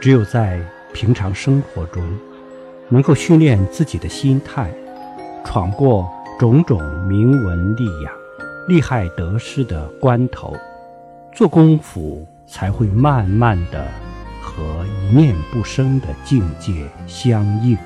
只有在平常生活中能够训练自己的心态闯过种种名闻利养利害得失的关头做功夫才会慢慢的和一念不生的境界相应。